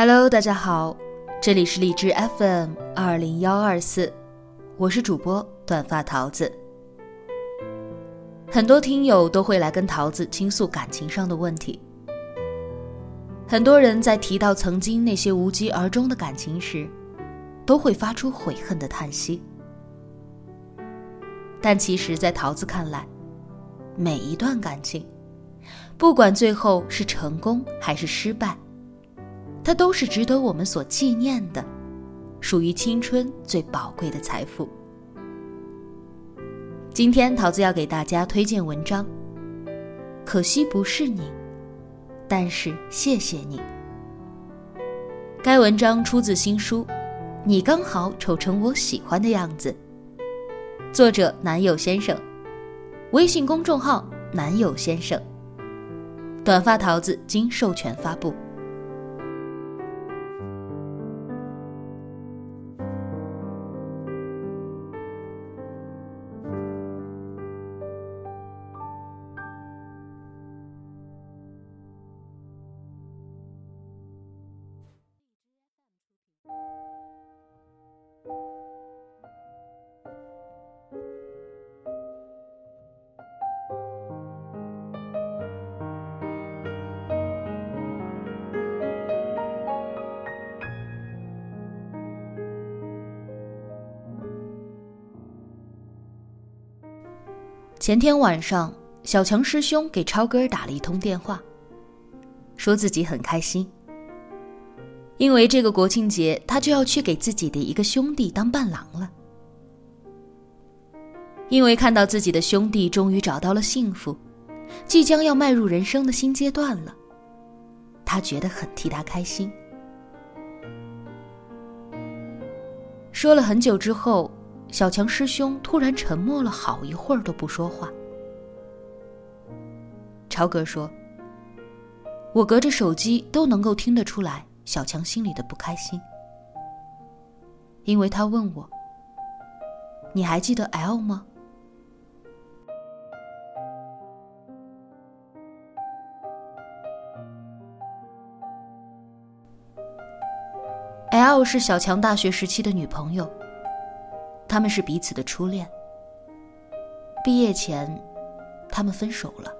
Hello，大家好，这里是荔枝 FM 二零幺二四，我是主播短发桃子。很多听友都会来跟桃子倾诉感情上的问题，很多人在提到曾经那些无疾而终的感情时，都会发出悔恨的叹息。但其实，在桃子看来，每一段感情，不管最后是成功还是失败，它都是值得我们所纪念的，属于青春最宝贵的财富。今天桃子要给大家推荐文章，可惜不是你，但是谢谢你。该文章出自新书《你刚好丑成我喜欢的样子》，作者男友先生。微信公众号“男友先生”，短发桃子经授权发布。前天晚上，小强师兄给超哥打了一通电话，说自己很开心，因为这个国庆节他就要去给自己的一个兄弟当伴郎了。因为看到自己的兄弟终于找到了幸福，即将要迈入人生的新阶段了，他觉得很替他开心。说了很久之后。小强师兄突然沉默了好一会儿都不说话。超哥说：“我隔着手机都能够听得出来小强心里的不开心，因为他问我：‘你还记得 L 吗？’L 是小强大学时期的女朋友。”他们是彼此的初恋。毕业前，他们分手了。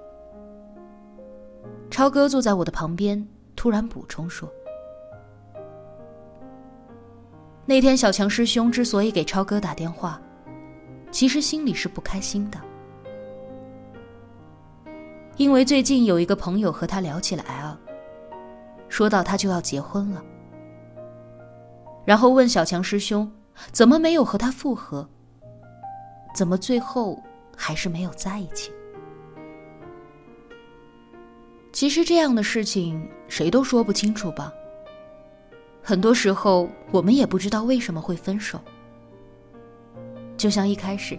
超哥坐在我的旁边，突然补充说：“那天小强师兄之所以给超哥打电话，其实心里是不开心的，因为最近有一个朋友和他聊起了 L，说到他就要结婚了，然后问小强师兄。”怎么没有和他复合？怎么最后还是没有在一起？其实这样的事情谁都说不清楚吧。很多时候我们也不知道为什么会分手，就像一开始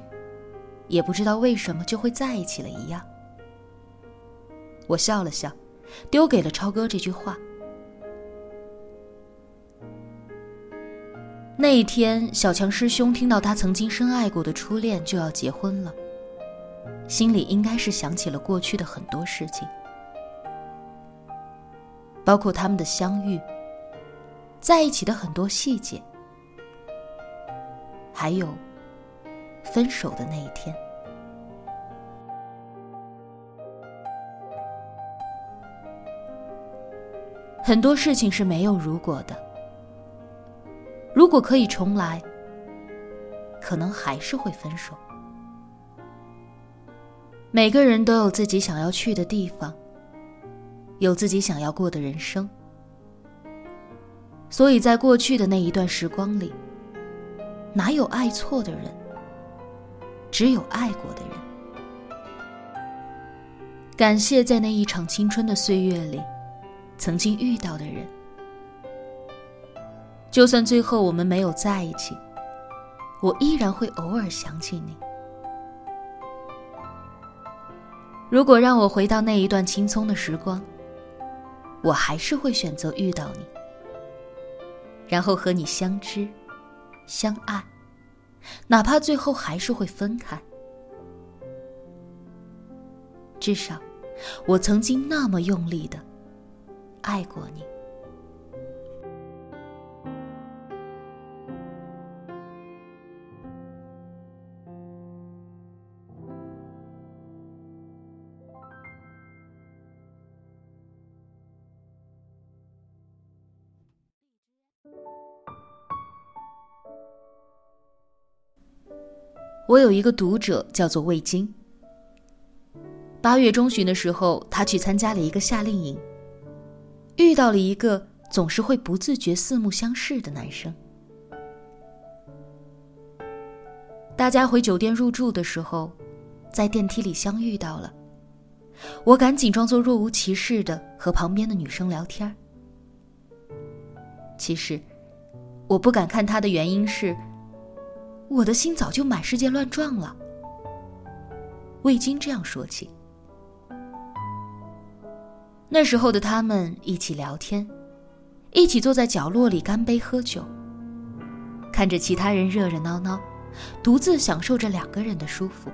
也不知道为什么就会在一起了一样。我笑了笑，丢给了超哥这句话。那一天，小强师兄听到他曾经深爱过的初恋就要结婚了，心里应该是想起了过去的很多事情，包括他们的相遇，在一起的很多细节，还有分手的那一天。很多事情是没有如果的。如果可以重来，可能还是会分手。每个人都有自己想要去的地方，有自己想要过的人生，所以在过去的那一段时光里，哪有爱错的人，只有爱过的人。感谢在那一场青春的岁月里，曾经遇到的人。就算最后我们没有在一起，我依然会偶尔想起你。如果让我回到那一段青葱的时光，我还是会选择遇到你，然后和你相知、相爱，哪怕最后还是会分开。至少，我曾经那么用力的爱过你。我有一个读者叫做魏京。八月中旬的时候，他去参加了一个夏令营，遇到了一个总是会不自觉四目相视的男生。大家回酒店入住的时候，在电梯里相遇到了。我赶紧装作若无其事的和旁边的女生聊天其实，我不敢看他的原因是，我的心早就满世界乱撞了。魏京这样说起。那时候的他们一起聊天，一起坐在角落里干杯喝酒，看着其他人热热闹闹，独自享受着两个人的舒服。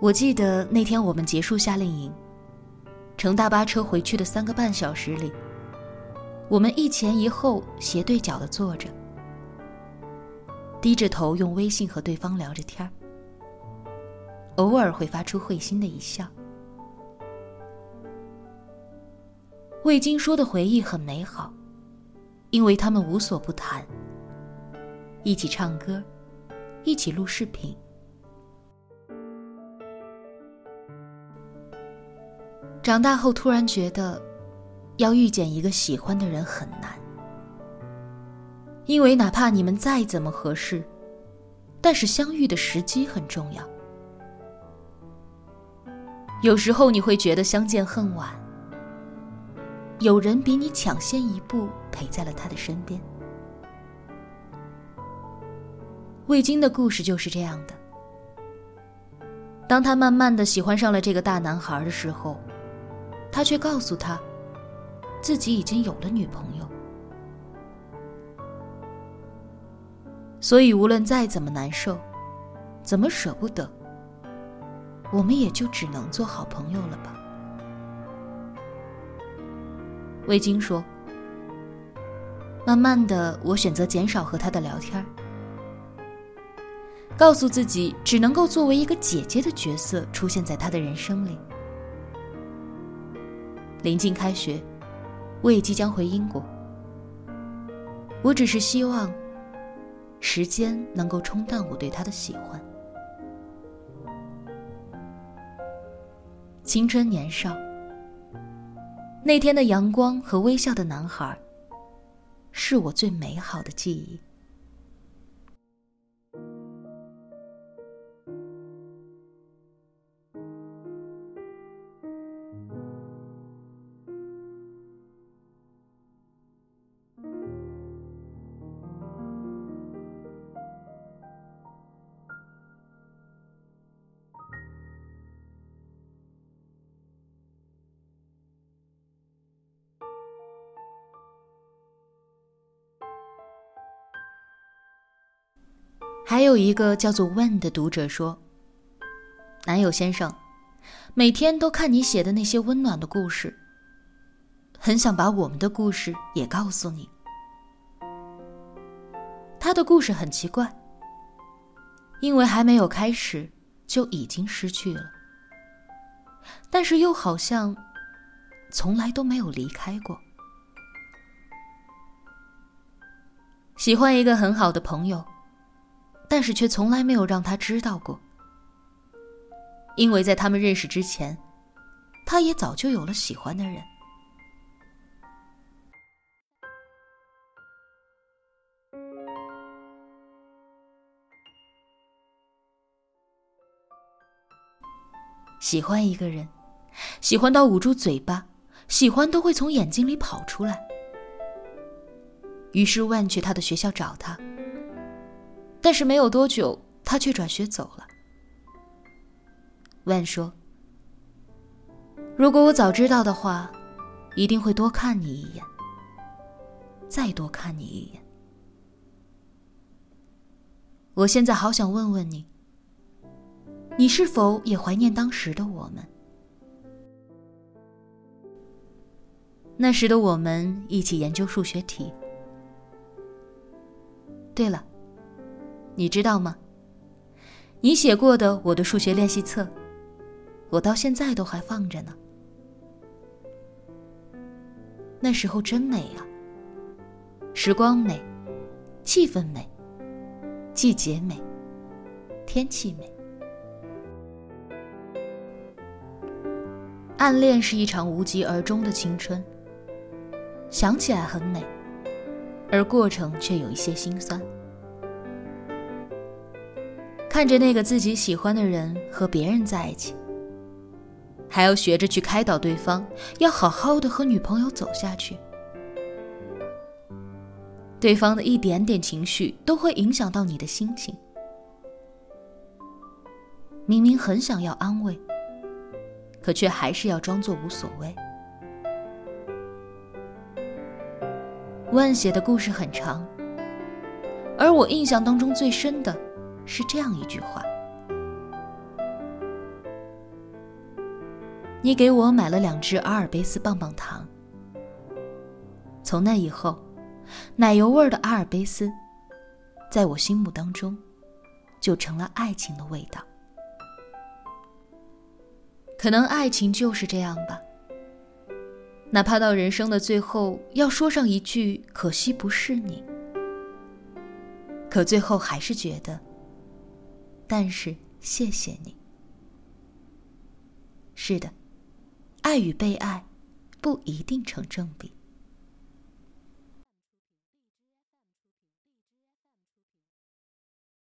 我记得那天我们结束夏令营，乘大巴车回去的三个半小时里，我们一前一后斜对角的坐着，低着头用微信和对方聊着天儿，偶尔会发出会心的一笑。魏京说的回忆很美好，因为他们无所不谈，一起唱歌，一起录视频。长大后，突然觉得，要遇见一个喜欢的人很难，因为哪怕你们再怎么合适，但是相遇的时机很重要。有时候你会觉得相见恨晚，有人比你抢先一步陪在了他的身边。魏京的故事就是这样的。当他慢慢的喜欢上了这个大男孩的时候。他却告诉他，自己已经有了女朋友。所以无论再怎么难受，怎么舍不得，我们也就只能做好朋友了吧。魏晶说：“慢慢的，我选择减少和他的聊天，告诉自己只能够作为一个姐姐的角色出现在他的人生里。”临近开学，我也即将回英国。我只是希望，时间能够冲淡我对他的喜欢。青春年少，那天的阳光和微笑的男孩，是我最美好的记忆。还有一个叫做 “when” 的读者说：“男友先生，每天都看你写的那些温暖的故事，很想把我们的故事也告诉你。他的故事很奇怪，因为还没有开始就已经失去了，但是又好像从来都没有离开过。喜欢一个很好的朋友。”但是却从来没有让他知道过，因为在他们认识之前，他也早就有了喜欢的人。喜欢一个人，喜欢到捂住嘴巴，喜欢都会从眼睛里跑出来。于是万去他的学校找他。但是没有多久，他却转学走了。万说：“如果我早知道的话，一定会多看你一眼，再多看你一眼。我现在好想问问你，你是否也怀念当时的我们？那时的我们一起研究数学题。对了。”你知道吗？你写过的我的数学练习册，我到现在都还放着呢。那时候真美啊，时光美，气氛美，季节美，天气美。暗恋是一场无疾而终的青春，想起来很美，而过程却有一些心酸。看着那个自己喜欢的人和别人在一起，还要学着去开导对方，要好好的和女朋友走下去。对方的一点点情绪都会影响到你的心情。明明很想要安慰。可却还是要装作无所谓。万写的故事很长，而我印象当中最深的是这样一句话：“你给我买了两只阿尔卑斯棒棒糖。”从那以后，奶油味的阿尔卑斯，在我心目当中，就成了爱情的味道。可能爱情就是这样吧。哪怕到人生的最后要说上一句“可惜不是你”，可最后还是觉得，但是谢谢你。是的，爱与被爱不一定成正比。